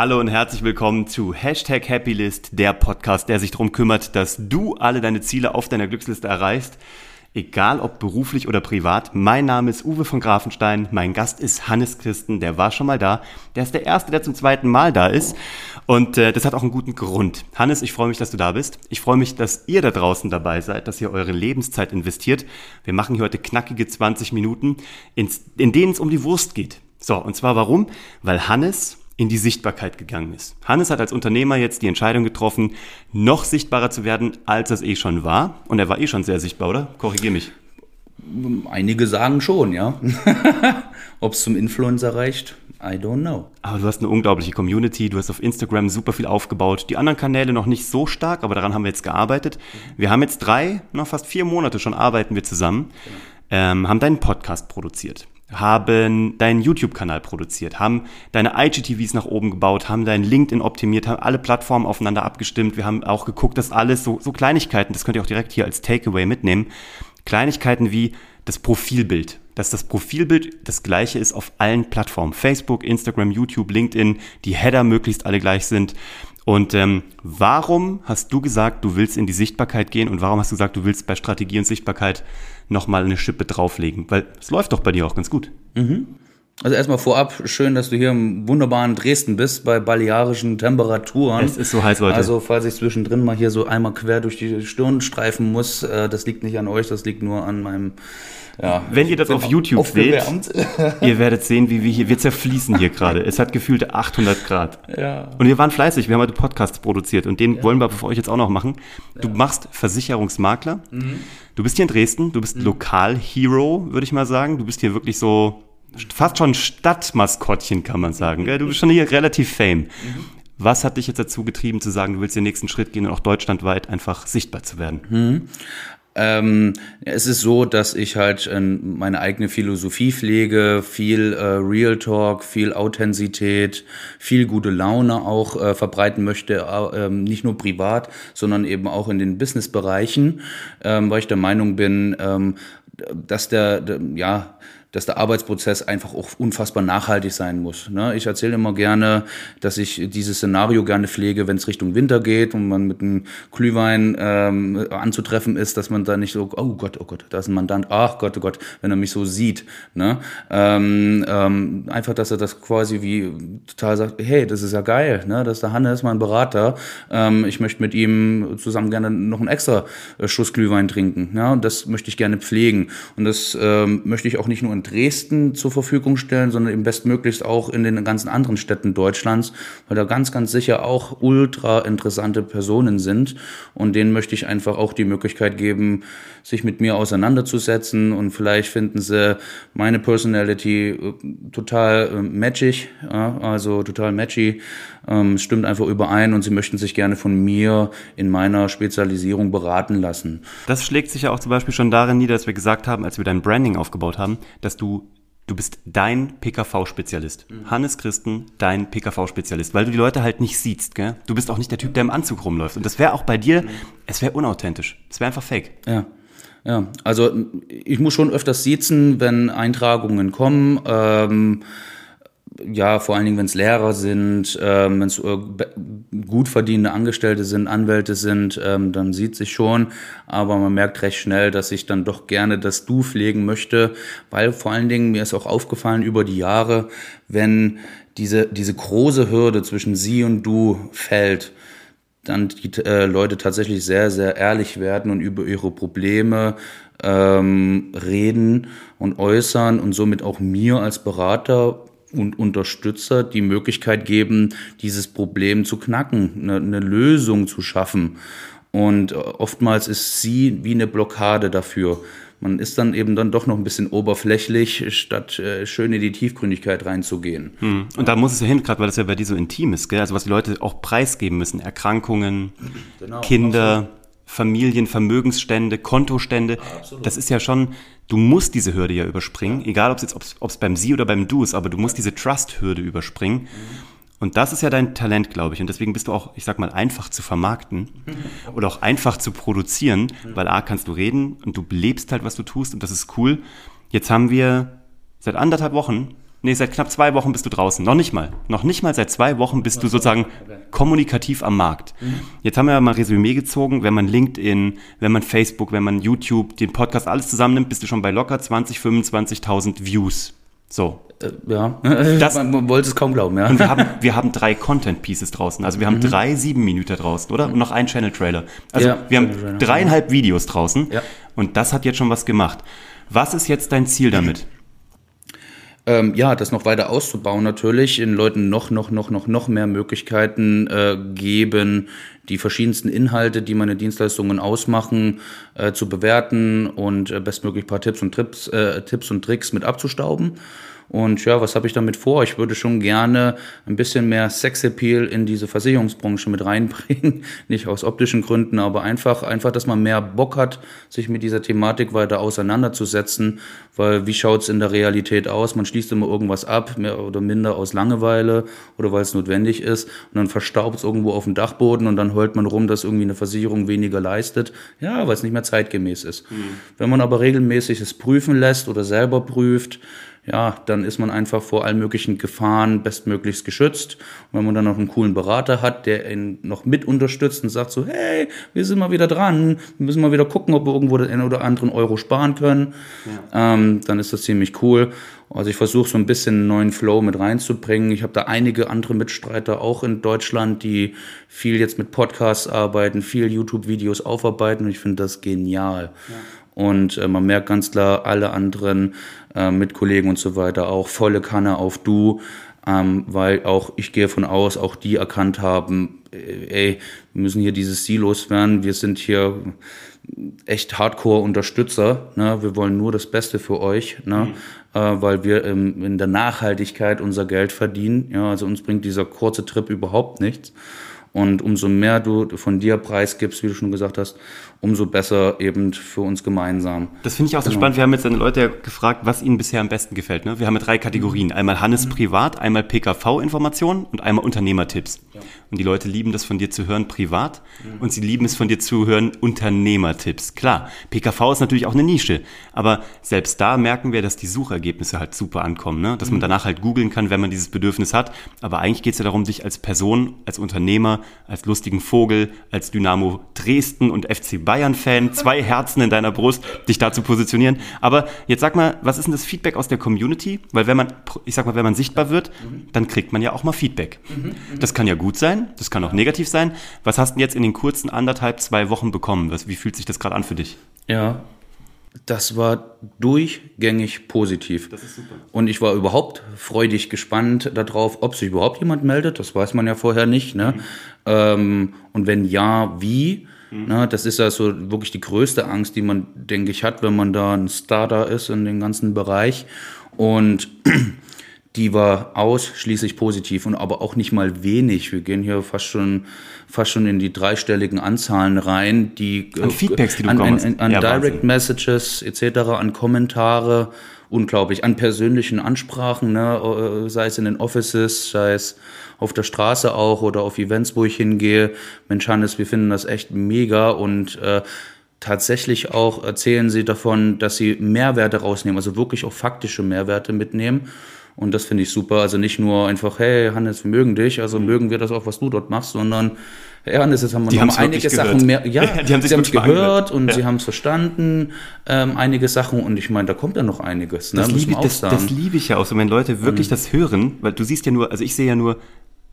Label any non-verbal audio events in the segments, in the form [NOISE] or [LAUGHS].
Hallo und herzlich willkommen zu Hashtag Happylist, der Podcast, der sich darum kümmert, dass du alle deine Ziele auf deiner Glücksliste erreichst. Egal ob beruflich oder privat. Mein Name ist Uwe von Grafenstein. Mein Gast ist Hannes Christen. Der war schon mal da. Der ist der Erste, der zum zweiten Mal da ist. Und äh, das hat auch einen guten Grund. Hannes, ich freue mich, dass du da bist. Ich freue mich, dass ihr da draußen dabei seid, dass ihr eure Lebenszeit investiert. Wir machen hier heute knackige 20 Minuten, ins, in denen es um die Wurst geht. So, und zwar warum? Weil Hannes in die Sichtbarkeit gegangen ist. Hannes hat als Unternehmer jetzt die Entscheidung getroffen, noch sichtbarer zu werden, als es eh schon war. Und er war eh schon sehr sichtbar, oder? Korrigier mich. Einige sagen schon, ja. [LAUGHS] Ob es zum Influencer reicht, I don't know. Aber du hast eine unglaubliche Community, du hast auf Instagram super viel aufgebaut. Die anderen Kanäle noch nicht so stark, aber daran haben wir jetzt gearbeitet. Wir haben jetzt drei, noch fast vier Monate schon arbeiten wir zusammen, ähm, haben deinen Podcast produziert haben deinen YouTube-Kanal produziert, haben deine IGTVs nach oben gebaut, haben deinen LinkedIn optimiert, haben alle Plattformen aufeinander abgestimmt. Wir haben auch geguckt, dass alles so, so Kleinigkeiten, das könnt ihr auch direkt hier als Takeaway mitnehmen, Kleinigkeiten wie das Profilbild, dass das Profilbild das gleiche ist auf allen Plattformen, Facebook, Instagram, YouTube, LinkedIn, die Header möglichst alle gleich sind. Und ähm, warum hast du gesagt, du willst in die Sichtbarkeit gehen und warum hast du gesagt, du willst bei Strategie und Sichtbarkeit nochmal eine Schippe drauflegen? Weil es läuft doch bei dir auch ganz gut. Mhm. Also erstmal vorab, schön, dass du hier im wunderbaren Dresden bist, bei balearischen Temperaturen. Es ist so heiß, Leute. Also falls ich zwischendrin mal hier so einmal quer durch die Stirn streifen muss, äh, das liegt nicht an euch, das liegt nur an meinem ja, Wenn ihr das auf YouTube seht, [LAUGHS] ihr werdet sehen, wie wir hier, wir zerfließen hier gerade. Es hat gefühlte 800 Grad. Ja. Und wir waren fleißig, wir haben heute Podcasts produziert und den ja. wollen wir für euch jetzt auch noch machen. Du ja. machst Versicherungsmakler. Mhm. Du bist hier in Dresden, du bist mhm. Lokal-Hero, würde ich mal sagen. Du bist hier wirklich so fast schon Stadtmaskottchen, kann man sagen. Du bist schon hier relativ fame. Mhm. Was hat dich jetzt dazu getrieben zu sagen, du willst den nächsten Schritt gehen und auch deutschlandweit einfach sichtbar zu werden? Mhm. Ähm, es ist so, dass ich halt äh, meine eigene Philosophie pflege, viel äh, Real Talk, viel Authentizität, viel gute Laune auch äh, verbreiten möchte, äh, nicht nur privat, sondern eben auch in den Businessbereichen, ähm, weil ich der Meinung bin, ähm, dass der, der ja dass der Arbeitsprozess einfach auch unfassbar nachhaltig sein muss. Ne? Ich erzähle immer gerne, dass ich dieses Szenario gerne pflege, wenn es Richtung Winter geht und man mit einem Glühwein ähm, anzutreffen ist, dass man da nicht so, oh Gott, oh Gott, da ist ein Mandant, ach Gott, oh Gott, wenn er mich so sieht. Ne? Ähm, ähm, einfach, dass er das quasi wie total sagt, hey, das ist ja geil, ne? das ist der Hannes, mein Berater, ähm, ich möchte mit ihm zusammen gerne noch einen extra äh, Schuss Glühwein trinken. Ja? Und das möchte ich gerne pflegen. Und das ähm, möchte ich auch nicht nur in Dresden zur Verfügung stellen, sondern eben bestmöglichst auch in den ganzen anderen Städten Deutschlands, weil da ganz, ganz sicher auch ultra interessante Personen sind. Und denen möchte ich einfach auch die Möglichkeit geben, sich mit mir auseinanderzusetzen und vielleicht finden sie meine Personality äh, total äh, matchig, ja, also total matchy. Ähm, es stimmt einfach überein und sie möchten sich gerne von mir in meiner Spezialisierung beraten lassen. Das schlägt sich ja auch zum Beispiel schon darin nieder, dass wir gesagt haben, als wir dein Branding aufgebaut haben, dass du du bist dein PKV-Spezialist. Mhm. Hannes Christen, dein PKV-Spezialist, weil du die Leute halt nicht siehst, gell? Du bist auch nicht der Typ, der im Anzug rumläuft. Und das wäre auch bei dir, mhm. es wäre unauthentisch. Es wäre einfach fake. Ja. Ja, also ich muss schon öfters siezen, wenn Eintragungen kommen. Ähm, ja, vor allen Dingen, wenn es Lehrer sind, ähm, wenn es äh, gut verdienende Angestellte sind, Anwälte sind, ähm, dann sieht sich schon. Aber man merkt recht schnell, dass ich dann doch gerne das Du pflegen möchte, weil vor allen Dingen mir ist auch aufgefallen über die Jahre, wenn diese, diese große Hürde zwischen Sie und Du fällt, dann die äh, Leute tatsächlich sehr, sehr ehrlich werden und über ihre Probleme ähm, reden und äußern und somit auch mir als Berater und Unterstützer die Möglichkeit geben, dieses Problem zu knacken, eine, eine Lösung zu schaffen. Und äh, oftmals ist sie wie eine Blockade dafür. Man ist dann eben dann doch noch ein bisschen oberflächlich, statt äh, schön in die Tiefgründigkeit reinzugehen. Hm. Und da muss es ja hin, gerade weil das ja bei dir so intim ist, gell? also was die Leute auch preisgeben müssen, Erkrankungen, genau, Kinder. Absolut. Familien, Vermögensstände, Kontostände. Absolut. Das ist ja schon, du musst diese Hürde ja überspringen, egal ob es jetzt ob es beim Sie oder beim Du ist, aber du musst diese Trust-Hürde überspringen. Mhm. Und das ist ja dein Talent, glaube ich. Und deswegen bist du auch, ich sag mal, einfach zu vermarkten [LAUGHS] oder auch einfach zu produzieren, weil A, kannst du reden und du lebst halt, was du tust und das ist cool. Jetzt haben wir seit anderthalb Wochen nee, seit knapp zwei Wochen bist du draußen. Noch nicht mal. Noch nicht mal seit zwei Wochen bist du sozusagen kommunikativ am Markt. Jetzt haben wir ja mal Resümee gezogen. Wenn man LinkedIn, wenn man Facebook, wenn man YouTube, den Podcast alles zusammennimmt, bist du schon bei locker 20, 25.000 Views. So. Äh, ja, [LAUGHS] Das- man, wollte es kaum glauben, ja. Und wir haben, wir haben drei Content Pieces draußen. Also wir haben drei sieben Minuten draußen, oder? Und noch einen Channel Trailer. Also Ja, wir haben dreieinhalb Videos draußen. Ja. Und das hat jetzt schon was gemacht. Was ist jetzt dein Ziel [CLEARS THROAT] damit? Ähm, ja, das noch weiter auszubauen natürlich, den Leuten noch, noch, noch, noch, noch mehr Möglichkeiten äh, geben, die verschiedensten Inhalte, die meine Dienstleistungen ausmachen, äh, zu bewerten und äh, bestmöglich ein paar Tipps und Trips, äh, Tipps und Tricks mit abzustauben. Und ja, was habe ich damit vor? Ich würde schon gerne ein bisschen mehr Sexappeal in diese Versicherungsbranche mit reinbringen. [LAUGHS] Nicht aus optischen Gründen, aber einfach, einfach, dass man mehr Bock hat, sich mit dieser Thematik weiter auseinanderzusetzen. Weil wie schaut's in der Realität aus? Man schließt immer irgendwas ab, mehr oder minder aus Langeweile oder weil es notwendig ist. Und dann verstaubt es irgendwo auf dem Dachboden und dann heult man rum, dass irgendwie eine Versicherung weniger leistet. Ja, weil es nicht mehr zeitgemäß ist. Wenn man aber regelmäßig es prüfen lässt oder selber prüft, ja, dann ist man einfach vor allen möglichen Gefahren bestmöglichst geschützt. Und wenn man dann noch einen coolen Berater hat, der ihn noch mit unterstützt und sagt so, hey, wir sind mal wieder dran, wir müssen mal wieder gucken, ob wir irgendwo den einen oder anderen Euro sparen können, ähm, dann ist das ziemlich cool. Also ich versuche so ein bisschen einen neuen Flow mit reinzubringen. Ich habe da einige andere Mitstreiter auch in Deutschland, die viel jetzt mit Podcasts arbeiten, viel YouTube-Videos aufarbeiten und ich finde das genial. Und äh, man merkt ganz klar, alle anderen äh, Mitkollegen und so weiter auch volle Kanne auf Du, ähm, weil auch ich gehe von aus, auch die erkannt haben, äh, ey, wir müssen hier dieses Silos werden, wir sind hier echt Hardcore-Unterstützer, ne? wir wollen nur das Beste für euch, ne? äh, weil wir ähm, in der Nachhaltigkeit unser Geld verdienen, ja, also uns bringt dieser kurze Trip überhaupt nichts. Und umso mehr du von dir preisgibst, wie du schon gesagt hast, umso besser eben für uns gemeinsam. Das finde ich auch so Genau. spannend. Wir haben jetzt eine Leute ja gefragt, was ihnen bisher am besten gefällt. Ne? Wir haben ja drei Kategorien. Einmal Hannes Mhm. privat, einmal PKV-Informationen und einmal Unternehmertipps. Und die Leute lieben das von dir zu hören privat Mhm. und sie lieben es von dir zu hören Unternehmertipps. Klar, PKV ist natürlich auch eine Nische, aber selbst da merken wir, dass die Suchergebnisse halt super ankommen. Ne? Dass man danach halt googeln kann, wenn man dieses Bedürfnis hat. Aber eigentlich geht es ja darum, dich als Person, als Unternehmer, als lustigen Vogel, als Dynamo Dresden und FC Bayern-Fan, zwei Herzen in deiner Brust, dich da zu positionieren. Aber jetzt sag mal, was ist denn das Feedback aus der Community? Weil wenn man, ich sag mal, wenn man sichtbar wird, dann kriegt man ja auch mal Feedback. Das kann ja gut sein, das kann auch negativ sein. Was hast du denn jetzt in den kurzen anderthalb, zwei Wochen bekommen? Wie fühlt sich das gerade an für dich? Ja, das war durchgängig positiv. Das ist super. Und ich war überhaupt freudig gespannt darauf, ob sich überhaupt jemand meldet. Das weiß man ja vorher nicht. Ne? Ähm, und wenn ja, wie? Ne, das ist ja so wirklich die größte Angst, die man, denke ich, hat, wenn man da ein Starter ist in dem ganzen Bereich. Und [CLEARS THROAT] die war ausschließlich positiv und aber auch nicht mal wenig. Wir gehen hier fast schon, fast schon in die dreistelligen Anzahlen rein, die An Feedbacks, die du an, an, hast. an Ja, Direct Wahnsinn. Messages etc., an Kommentare, unglaublich, an persönlichen Ansprachen, ne, äh, sei es in den Offices, sei es auf der Straße auch oder auf Events, wo ich hingehe. Mensch, Hannes, wir finden das echt mega und äh, tatsächlich auch erzählen sie davon, dass sie Mehrwerte rausnehmen, also wirklich auch faktische Mehrwerte mitnehmen. Und das finde ich super. Also nicht nur einfach, hey Hannes, wir mögen dich, also mögen wir das auch, was du dort machst, sondern hey Hannes, jetzt haben wir Die noch einige Sachen gehört. mehr. Ja, [LAUGHS] Ja, die haben sich sie haben es wirklich gehört angehört. und Ja. sie haben es verstanden, ähm, einige Sachen. Und ich meine, da kommt ja noch einiges. Ne? Das, liebe, das, das liebe ich ja auch so, wenn Leute wirklich Mhm. das hören, weil du siehst ja nur, also ich sehe ja nur,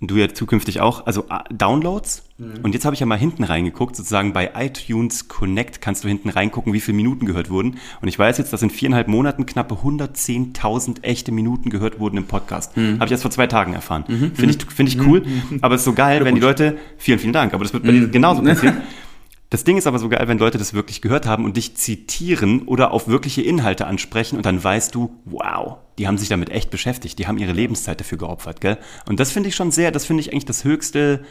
du ja zukünftig auch, also ah, Downloads. Mhm. Und jetzt habe ich ja mal hinten reingeguckt, sozusagen bei iTunes Connect kannst du hinten reingucken, wie viele Minuten gehört wurden. Und ich weiß jetzt, dass in viereinhalb Monaten knappe 110.000 echte Minuten gehört wurden im Podcast. Mhm. Habe ich erst vor zwei Tagen erfahren. Finde ich, finde ich cool, aber es ist so geil, wenn die Leute, vielen, vielen Dank, aber das wird bei Mhm. dir genauso [LAUGHS] passieren. Das Ding ist aber so geil, wenn Leute das wirklich gehört haben und dich zitieren oder auf wirkliche Inhalte ansprechen und dann weißt du, wow, die haben sich damit echt beschäftigt, die haben ihre Lebenszeit dafür geopfert, gell? Und das finde ich schon sehr, das finde ich eigentlich das höchste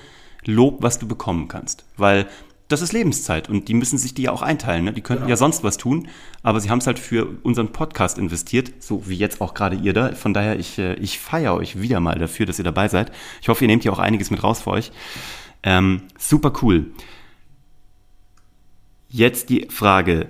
Lob, was du bekommen kannst, weil das ist Lebenszeit und die müssen sich die ja auch einteilen, ne? Die könnten ja sonst was tun, aber sie haben es halt für unseren Podcast investiert, so wie jetzt auch gerade ihr da. Von daher, ich, äh, ich feiere euch wieder mal dafür, dass ihr dabei seid. Ich hoffe, ihr nehmt hier auch einiges mit raus für euch. Ähm, super cool. Jetzt die Frage,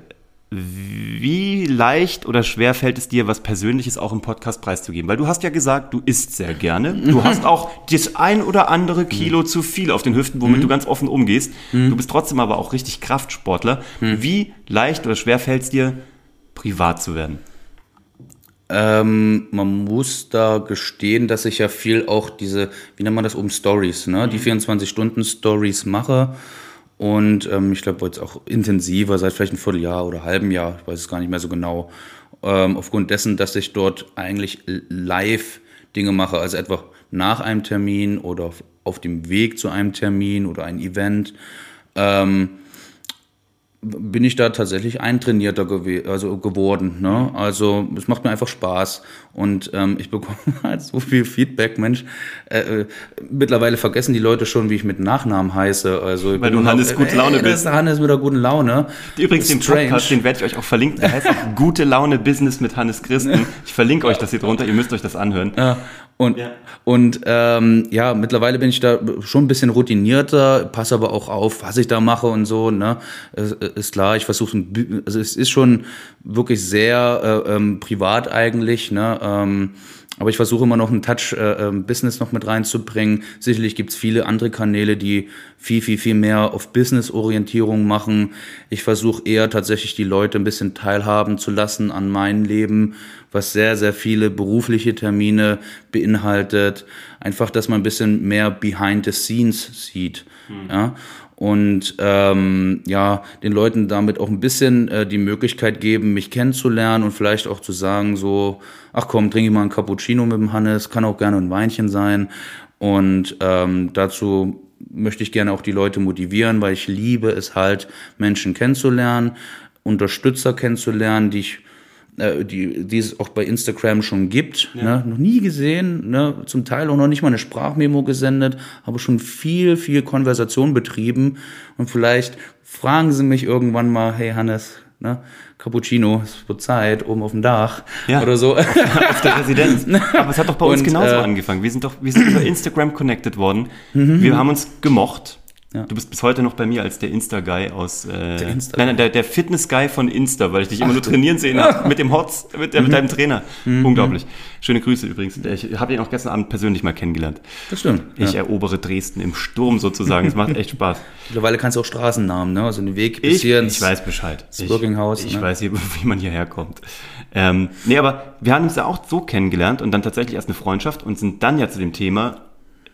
Wie leicht oder schwer fällt es dir, was Persönliches auch im Podcast preiszugeben? Weil du hast ja gesagt, du isst sehr gerne. Du hast [LAUGHS] auch das ein oder andere Kilo zu viel auf den Hüften, womit du ganz offen umgehst. Du bist trotzdem aber auch richtig Kraftsportler. Wie leicht oder schwer fällt es dir, privat zu werden? Ähm, man muss da gestehen, dass ich ja viel auch diese, wie nennt man das oben, Stories, ne? Die 24-Stunden-Stories mache. Und ähm, ich glaube, jetzt auch intensiver, seit vielleicht ein Vierteljahr oder halben Jahr, ich weiß es gar nicht mehr so genau. Ähm, aufgrund dessen, dass ich dort eigentlich live Dinge mache, also etwa nach einem Termin oder auf, auf dem Weg zu einem Termin oder ein Event. Ähm, bin ich da tatsächlich eintrainierter gew also geworden. Ne? Also es macht mir einfach Spaß und ähm, ich bekomme [LAUGHS] halt so viel Feedback, Mensch. Äh, äh, mittlerweile vergessen die Leute schon, wie ich mit Nachnamen heiße. Also Weil du Hannes gute Laune ey, bist. Hannes mit der guten Laune. Übrigens, den Strange. Podcast, den werde ich euch auch verlinken. Der heißt auch [LAUGHS] Gute Laune Business mit Hannes Christen. Ich verlinke euch das hier drunter. Ihr müsst euch das anhören. Ja. Und, Ja. und ähm, ja, mittlerweile bin ich da schon ein bisschen routinierter, passe aber auch auf, was ich da mache und so. Ne? Es, ist klar, ich versuche, also es ist schon wirklich sehr äh, ähm, privat eigentlich. Ne? Ähm, aber ich versuche immer noch einen Touch äh, ähm, Business noch mit reinzubringen. Sicherlich gibt's viele andere Kanäle, die viel, viel, viel mehr auf Business-Orientierung machen. Ich versuche eher tatsächlich die Leute ein bisschen teilhaben zu lassen an meinem Leben, was sehr, sehr viele berufliche Termine beinhaltet. Einfach, dass man ein bisschen mehr behind the scenes sieht. Ja? Und ähm, ja den Leuten damit auch ein bisschen äh, die Möglichkeit geben, mich kennenzulernen und vielleicht auch zu sagen so, ach komm, trinke ich mal einen Cappuccino mit dem Hannes, kann auch gerne ein Weinchen sein. Und ähm, dazu möchte ich gerne auch die Leute motivieren, weil ich liebe es halt Menschen kennenzulernen, Unterstützer kennenzulernen, die ich äh, die, die es auch bei Instagram schon gibt. Ne? Noch nie gesehen, ne? zum Teil auch noch nicht mal eine Sprachmemo gesendet, aber schon viel, viel Konversation betrieben. Und vielleicht fragen sie mich irgendwann mal, hey Hannes, ne? Cappuccino, es wird Zeit, oben auf dem Dach Ja. oder so. [LAUGHS] auf der Residenz. Aber es hat doch bei uns Und, genauso äh, angefangen. Wir sind doch, wir sind über Instagram connected worden. Wir haben uns gemocht. Ja. Du bist bis heute noch bei mir als der Insta-Guy aus. Äh, der Insta- nein, nein, der, der Fitness-Guy von Insta, weil ich dich immer nur trainieren sehen habe [LAUGHS] mit dem Hots, mit, der, mit deinem Trainer. Unglaublich. Schöne Grüße übrigens. Ich habe ihn auch gestern Abend persönlich mal kennengelernt. Das stimmt. Ich ja. erobere Dresden im Sturm sozusagen. Es macht echt Spaß. [LAUGHS] Mittlerweile kannst du auch Straßennamen, ne? Also den Weg bis Ich, hier ins ich weiß Bescheid. Ich, Birkinghaus, ich ne? weiß hier, [LAUGHS] wie man hierher kommt. Ähm, nee, aber wir haben uns ja auch so kennengelernt und dann tatsächlich erst eine Freundschaft und sind dann ja zu dem Thema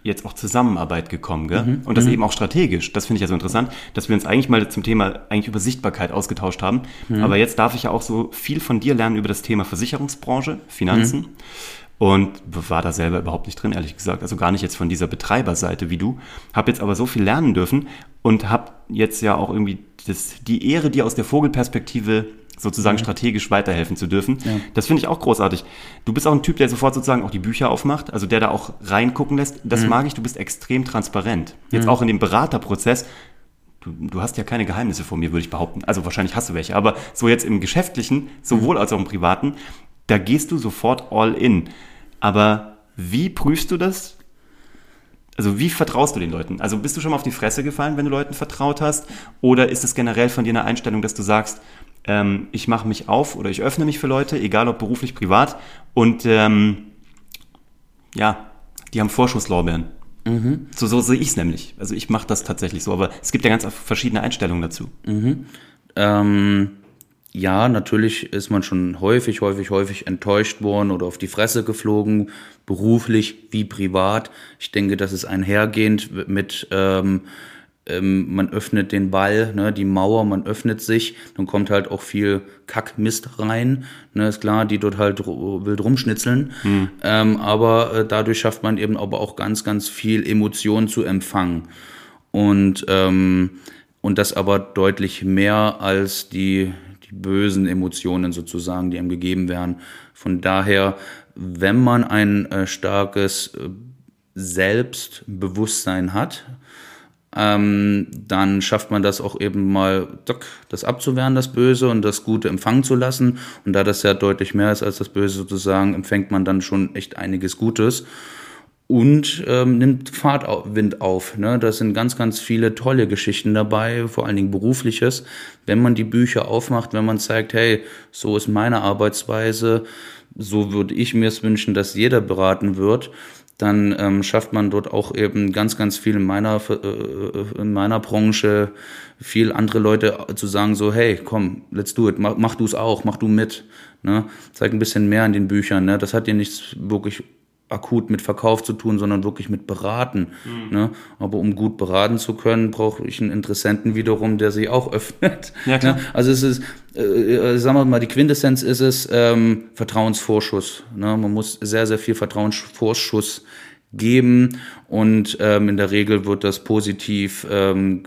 jetzt auch Zusammenarbeit gekommen, gell? Mhm. Und das eben auch strategisch. Das finde ich ja so interessant, dass wir uns eigentlich mal zum Thema eigentlich über Sichtbarkeit ausgetauscht haben. Mhm. Aber jetzt darf ich ja auch so viel von dir lernen über das Thema Versicherungsbranche, Finanzen. Mhm. Und war da selber überhaupt nicht drin, ehrlich gesagt. Also gar nicht jetzt von dieser Betreiberseite wie du. Hab jetzt aber so viel lernen dürfen und hab jetzt ja auch irgendwie das, die Ehre, dir aus der Vogelperspektive sozusagen strategisch weiterhelfen zu dürfen. Das finde ich auch großartig. Du bist auch ein Typ, der sofort sozusagen auch die Bücher aufmacht, also der da auch reingucken lässt. Das mag ich, du bist extrem transparent. Jetzt auch in dem Beraterprozess. Du, du hast ja keine Geheimnisse vor mir, würde ich behaupten. Also wahrscheinlich hast du welche, aber so jetzt im Geschäftlichen, sowohl als auch im Privaten, da gehst du sofort all in. Aber wie prüfst du das? Also wie vertraust du den Leuten? Also bist du schon mal auf die Fresse gefallen, wenn du Leuten vertraut hast? Oder ist es generell von dir eine Einstellung, dass du sagst, ähm, ich mache mich auf oder ich öffne mich für Leute, egal ob beruflich, privat, und ähm, ja, die haben Vorschusslorbeeren. So, so sehe ich es nämlich. Also ich mache das tatsächlich so, aber es gibt ja ganz verschiedene Einstellungen dazu. Ähm, ja, natürlich ist man schon häufig, häufig, häufig enttäuscht worden oder auf die Fresse geflogen, beruflich wie privat. Ich denke, das ist einhergehend mit, ähm, ähm, man öffnet den Ball, ne, die Mauer, man öffnet sich, dann kommt halt auch viel Kackmist rein, ne, ist klar, die dort halt wild rumschnitzeln, ähm, aber äh, dadurch schafft man eben aber auch ganz, ganz viel Emotionen zu empfangen. Und ähm, und das aber deutlich mehr als die die bösen Emotionen sozusagen, die einem gegeben werden. Von daher, wenn man ein äh, starkes äh, Selbstbewusstsein hat, ähm, dann schafft man das auch eben mal, das abzuwehren, das Böse und das Gute empfangen zu lassen. Und da das ja deutlich mehr ist als das Böse sozusagen, empfängt man dann schon echt einiges Gutes. und ähm, nimmt Fahrtwind auf. Ne? Da sind ganz, ganz viele tolle Geschichten dabei, vor allen Dingen berufliches. Wenn man die Bücher aufmacht, wenn man zeigt, hey, so ist meine Arbeitsweise, so würde ich mir es wünschen, dass jeder beraten wird, dann ähm, schafft man dort auch eben ganz, ganz viel in meiner, äh, in meiner Branche, viel andere Leute zu sagen so, hey, komm, let's do it, mach, mach du es auch, mach du mit. Ne? Zeig ein bisschen mehr in den Büchern. Ne? Das hat dir nichts wirklich akut mit Verkauf zu tun, sondern wirklich mit Beraten. Mhm. Ne? Aber um gut beraten zu können, brauche ich einen Interessenten wiederum, der sich auch [LAUGHS] öffnet. Ja, klar. Ne? Also es ist, äh, äh, sagen wir mal, die Quintessenz ist es, ähm, Vertrauensvorschuss. Ne? Man muss sehr, sehr viel Vertrauensvorschuss geben und ähm, in der Regel wird das positiv, ähm,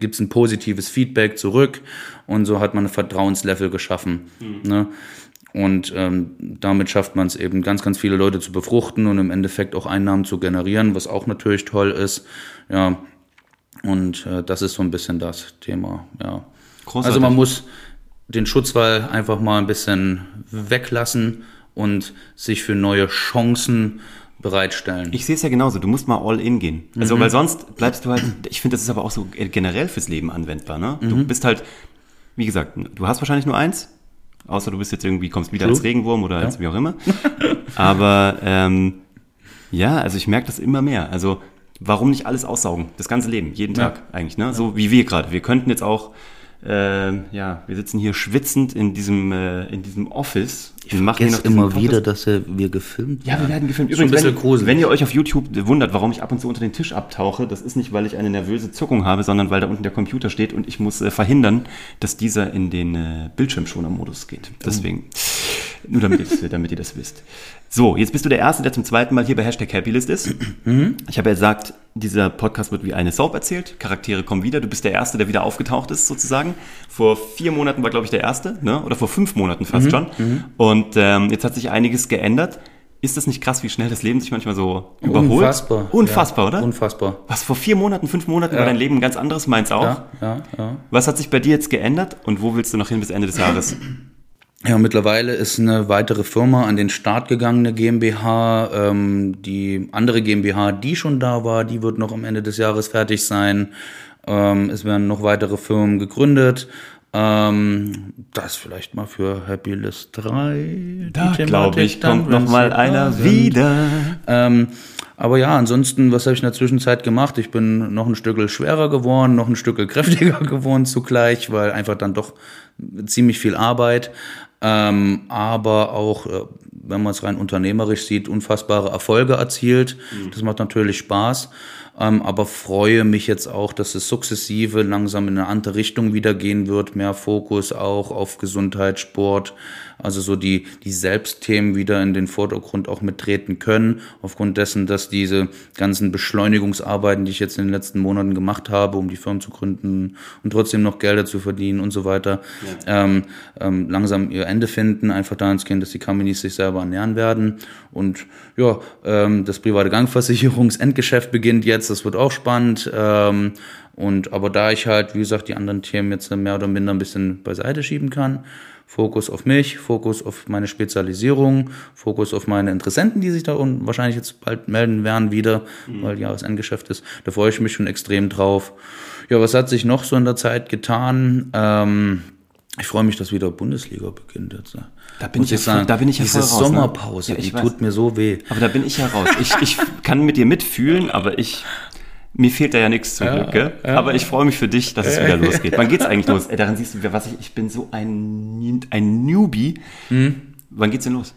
gibt es ein positives Feedback zurück und so hat man ein Vertrauenslevel geschaffen. Mhm. Ne? Und ähm, damit schafft man es eben, ganz, ganz viele Leute zu befruchten und im Endeffekt auch Einnahmen zu generieren, was auch natürlich toll ist. Ja, und äh, das ist so ein bisschen das Thema. Ja. Großartig. Also man muss den Schutzwall einfach mal ein bisschen weglassen und sich für neue Chancen bereitstellen. Ich sehe es ja genauso. Du musst mal all in gehen. Also, mhm. weil sonst bleibst du halt, ich finde, das ist aber auch so generell fürs Leben anwendbar. Ne? Du mhm. bist halt, wie gesagt, du hast wahrscheinlich nur eins, Außer du bist jetzt irgendwie, kommst wieder True. als Regenwurm oder ja. als wie auch immer. [LAUGHS] Aber ähm, ja, also ich merke das immer mehr. Also warum nicht alles aussaugen? Das ganze Leben, jeden Tag ja. eigentlich. Ne? So wie wir gerade. Wir könnten jetzt auch äh, ja, wir sitzen hier schwitzend in diesem, äh, in diesem Office. Ich machen hier immer Podcast. wieder, dass wir gefilmt werden. Ja, wir werden gefilmt. Übrigens, wenn, wenn, ihr euch auf YouTube wundert, warum ich ab und zu unter den Tisch abtauche, das ist nicht, weil ich eine nervöse Zuckung habe, sondern weil da unten der Computer steht und ich muss äh, verhindern, dass dieser in den äh, Bildschirmschoner-Modus geht. Deswegen, nur damit ihr, [LAUGHS] damit ihr das wisst. So, jetzt bist du der Erste, der zum zweiten Mal hier bei Hashtag Happylist ist. Mhm. Ich habe ja gesagt, dieser Podcast wird wie eine Soap erzählt. Charaktere kommen wieder. Du bist der Erste, der wieder aufgetaucht ist, sozusagen. Vor vier Monaten war, glaube ich, der Erste, ne? oder vor fünf Monaten fast mhm. schon. Mhm. Und ähm, jetzt hat sich einiges geändert. Ist das nicht krass, wie schnell das Leben sich manchmal so überholt? Unfassbar. Unfassbar, ja, oder? Unfassbar. Was vor vier Monaten, fünf Monaten ja. war dein Leben ein ganz anderes, meins auch. Ja, ja, ja. Was hat sich bei dir jetzt geändert und wo willst du noch hin bis Ende des Jahres? Ja, mittlerweile ist eine weitere Firma an den Start gegangen, eine GmbH. Ähm, die andere GmbH, die schon da war, die wird noch am Ende des Jahres fertig sein. Ähm, es werden noch weitere Firmen gegründet. Ähm, das vielleicht mal für Happy List 3. Da glaube ich, kommt noch mal einer sind. wieder. Ähm, aber ja, ansonsten, was habe ich in der Zwischenzeit gemacht? Ich bin noch ein Stück schwerer geworden, noch ein Stück [LAUGHS] kräftiger geworden zugleich, weil einfach dann doch ziemlich viel Arbeit ähm, aber auch, äh, wenn man es rein unternehmerisch sieht, unfassbare Erfolge erzielt. Mhm. Das macht natürlich Spaß ähm, aber freue mich jetzt auch, dass es sukzessive langsam in eine andere Richtung wieder gehen wird, mehr Fokus auch auf Gesundheit, Sport, also so die, die Selbstthemen wieder in den Vordergrund auch mittreten können, aufgrund dessen, dass diese ganzen Beschleunigungsarbeiten, die ich jetzt in den letzten Monaten gemacht habe, um die Firmen zu gründen und trotzdem noch Gelder zu verdienen und so weiter, ja. ähm, ähm, langsam ihr Ende finden, einfach dahingehend, dass die Companies sich selber ernähren werden. Und ja, ähm, das private Gangversicherungsendgeschäft beginnt jetzt, das wird auch spannend. Ähm, und aber da ich halt, wie gesagt, die anderen Themen jetzt mehr oder minder ein bisschen beiseite schieben kann, Fokus auf mich, Fokus auf meine Spezialisierung, Fokus auf meine Interessenten, die sich da und wahrscheinlich jetzt bald melden werden wieder, mhm. weil Jahresendgeschäft ist. Da freue ich mich schon extrem drauf. Ja, was hat sich noch so in der Zeit getan? Ähm, ich freue mich, dass wieder Bundesliga beginnt jetzt. Ne? Da bin, ich ja, sagen, da bin ich ja Diese voll raus, ne? Sommerpause, ne? ja, die weiß. tut mir so weh. Aber da bin ich ja raus. Ich, ich kann mit dir mitfühlen, aber ich, mir fehlt da ja nichts zum ja, Glück. Gell? Ja. Aber ich freue mich für dich, dass es wieder [LAUGHS] losgeht. Wann geht's eigentlich los? Ey, daran siehst du, was ich, ich bin so ein, ein Newbie. Hm? Wann geht's denn los?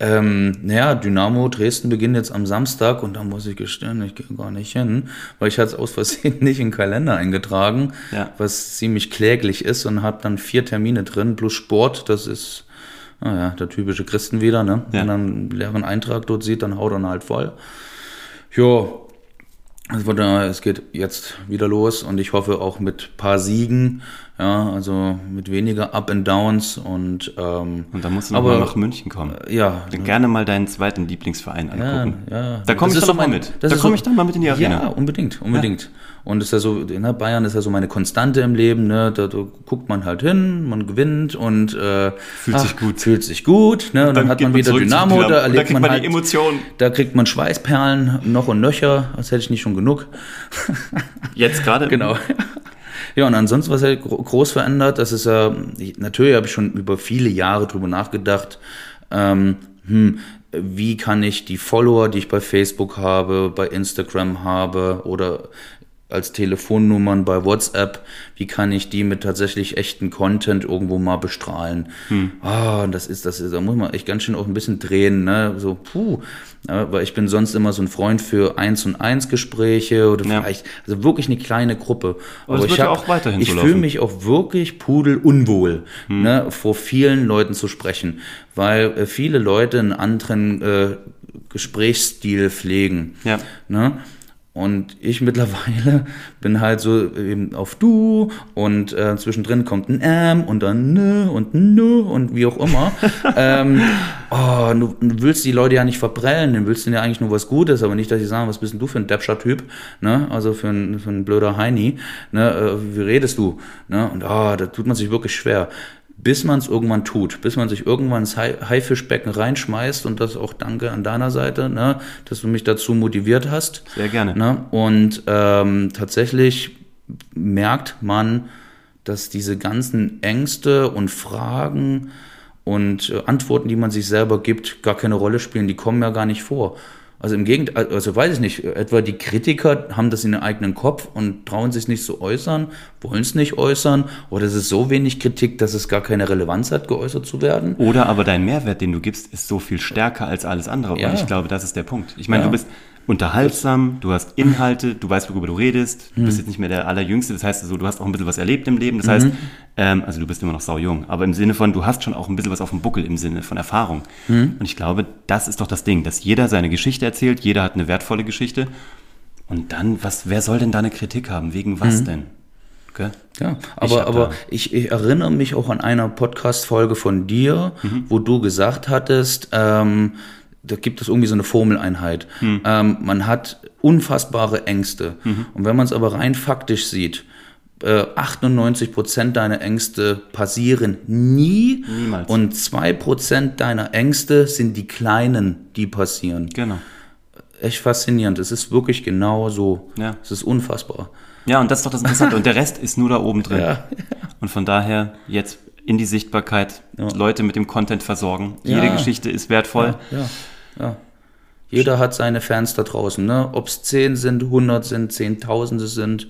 Ähm, naja, Dynamo Dresden beginnt jetzt am Samstag und da muss ich gestehen, ich gehe gar nicht hin, weil ich hatte es aus Versehen [LAUGHS] nicht in den Kalender eingetragen, ja. was ziemlich kläglich ist und habe dann vier Termine drin, plus Sport, das ist naja, der typische Christen wieder, ne? Ja. Wenn er einen leeren Eintrag dort sieht, dann haut er ihn halt voll. Jo, Daher, es geht jetzt wieder los und ich hoffe auch mit paar Siegen, ja, also mit weniger Up and Downs und ähm, Und dann musst du aber- mal nach München kommen. ja, Dann gerne mal deinen zweiten Lieblingsverein ja, angucken. ja. Da komme ich dann noch mal mit. Da komme so- ich dann mal mit in die Arena. Ja, unbedingt, unbedingt. Und ist ja so, ne, Bayern ist ja so meine Konstante im Leben, ne, da, da guckt man halt hin, man gewinnt und äh, Fühlt sich gut. Fühlt sich gut, ne, und dann, hat geht man wieder Dynamo, Dynamo. da erlebt kriegt man man halt, die Emotionen. da kriegt man Schweißperlen noch und nöcher, als hätte ich nicht schon genug. Jetzt gerade? Genau. Ja, und ansonsten, was halt gro- groß verändert, das ist ja, ich, natürlich habe ich schon über viele Jahre drüber nachgedacht, ähm, hm, wie kann ich die Follower, die ich bei Facebook habe, bei Instagram habe oder als Telefonnummern bei WhatsApp, wie kann ich die mit tatsächlich echten Content irgendwo mal bestrahlen? Ah, und das ist, das ist, da muss man echt ganz schön auch ein bisschen drehen, ne? So, puh. Ja, weil ich bin sonst immer so ein Freund für eins und eins Gespräche oder Ja. vielleicht, also wirklich eine kleine Gruppe. Aber das ich ja hab- auch weiterhin Ich fühle. Hm. mich auch wirklich pudelunwohl, ne, vor vielen Leuten zu sprechen, weil äh, viele Leute einen anderen äh, Gesprächsstil pflegen. Ja. Ne? Und ich [LAUGHS] mittlerweile bin halt so eben auf du und äh, zwischendrin kommt ein ähm und dann ne und nö und wie auch immer. [LAUGHS] ähm, oh, du, du willst die Leute ja nicht verprellen, du willst denen ja eigentlich nur was Gutes, aber nicht, dass sie sagen, was bist denn du für ein Deppscher Typ, ne? Also für ein, für ein blöder Heini, ne? Äh, wie redest du? Ne? Und ah, da tut man sich wirklich schwer bis man es irgendwann tut, bis man sich irgendwann ins Hai- Haifischbecken reinschmeißt und das auch danke an deiner Seite, ne, dass du mich dazu motiviert hast. Sehr gerne. Ne? Und ähm, tatsächlich merkt man, dass diese ganzen Ängste und Fragen und äh, Antworten, die man sich selber gibt, gar keine Rolle spielen. Die kommen ja gar nicht vor. Also im Gegenteil, also weiß ich nicht, etwa die Kritiker haben das in ihren eigenen Kopf und trauen sich nicht zu äußern, wollen es nicht äußern, oder es ist so wenig Kritik, dass es gar keine Relevanz hat, geäußert zu werden. Oder aber dein Mehrwert, den du gibst, ist so viel stärker als alles andere. Ja. Und ich glaube, das ist der Punkt. Ich meine, Ja. du bist unterhaltsam, du hast Inhalte, du weißt, worüber du redest, du Mhm. bist jetzt nicht mehr der Allerjüngste, das heißt, also, du hast auch ein bisschen was erlebt im Leben, das heißt, Mhm. ähm, also du bist immer noch saujung, aber im Sinne von, du hast schon auch ein bisschen was auf dem Buckel im Sinne von Erfahrung. Mhm. Und ich glaube, das ist doch das Ding, dass jeder seine Geschichte erzählt, jeder hat eine wertvolle Geschichte. Und dann, was, wer soll denn da eine Kritik haben? Wegen was denn? Gell? Ja, Ich aber, hab aber ich, ich erinnere mich auch an einer Podcast-Folge von dir, Mhm. wo du gesagt hattest, ähm, da gibt es irgendwie so eine Formeleinheit. Mhm. Ähm, man hat unfassbare Ängste. Mhm. Und wenn man es aber rein faktisch sieht, äh, 98 Prozent deiner Ängste passieren nie. Niemals. Und 2 Prozent deiner Ängste sind die kleinen, die passieren. Genau. Echt faszinierend. Es ist wirklich genau so. Ja. Es ist unfassbar. Ja, und das ist doch das Interessante. Und der Rest ist nur da oben drin. [LAUGHS] Ja. Und von daher jetzt in die Sichtbarkeit, Ja. Leute mit dem Content versorgen. Jede Ja. Geschichte ist wertvoll. Ja. Jeder hat seine Fans da draußen, ne? Ob es 10 sind, 100 sind, Zehntausende sind,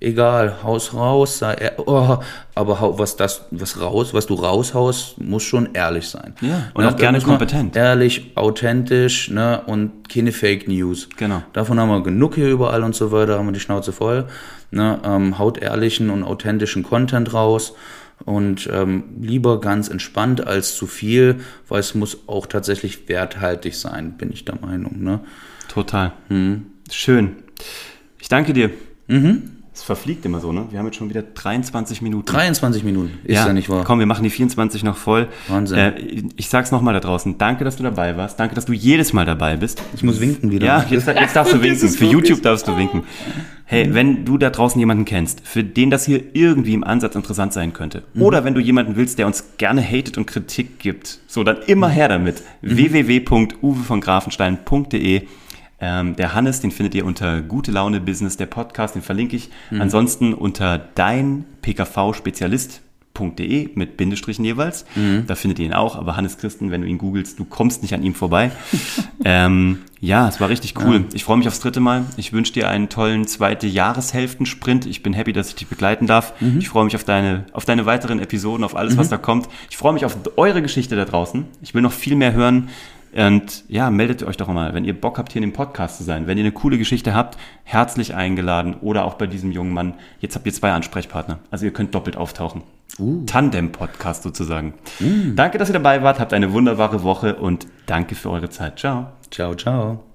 egal, haus raus, sei ehr- oh, aber was das, was raus, was du raushaust, muss schon ehrlich sein. Ja, und Ne? auch gerne kompetent. Ehrlich, authentisch, ne? Und keine Fake News. Genau. Davon haben wir genug hier überall und so weiter, haben wir die Schnauze voll. Ne? Ähm, haut ehrlichen und authentischen Content raus und ähm, lieber ganz entspannt als zu viel, weil es muss auch tatsächlich werthaltig sein, bin ich der Meinung. Ne? Total. Mhm. Schön. Ich danke dir. Es verfliegt immer so, ne? Wir haben jetzt schon wieder 23 Minuten. 23 Minuten, ist ja, nicht wahr? Komm, wir machen die 24 noch voll. Wahnsinn. Äh, ich sag's nochmal da draußen. Danke, dass du dabei warst. Danke, dass du jedes Mal dabei bist. Ich muss winken wieder. Ja, jetzt, jetzt darfst du [LAUGHS] winken. Für. YouTube darfst du winken. Hey, wenn du da draußen jemanden kennst, für den das hier irgendwie im Ansatz interessant sein könnte, Mhm. oder wenn du jemanden willst, der uns gerne hatet und Kritik gibt, so dann immer her damit. Mhm. www.uwevongrafenstein.de ähm, der Hannes, den findet ihr unter Gute Laune Business, der Podcast, den verlinke ich. Mhm. Ansonsten unter dein pkv-spezialist.de mit Bindestrichen jeweils. Mhm. Da findet ihr ihn auch, aber Hannes Christen, wenn du ihn googelst, du kommst nicht an ihm vorbei. [LAUGHS] ähm, ja, es war richtig cool. Ich freue mich aufs dritte Mal. Ich wünsche dir einen tollen zweite Jahreshälften-Sprint. Ich bin happy, dass ich dich begleiten darf. Mhm. Ich freue mich auf deine, auf deine weiteren Episoden, auf alles, was da kommt. Ich freue mich auf eure Geschichte da draußen. Ich will noch viel mehr hören. Und ja, meldet euch doch mal, wenn ihr Bock habt, hier in dem Podcast zu sein. Wenn ihr eine coole Geschichte habt, herzlich eingeladen oder auch bei diesem jungen Mann. Jetzt habt ihr zwei Ansprechpartner. Also ihr könnt doppelt auftauchen. Tandem-Podcast sozusagen. Danke, dass ihr dabei wart. Habt eine wunderbare Woche und danke für eure Zeit. Ciao. Ciao, ciao.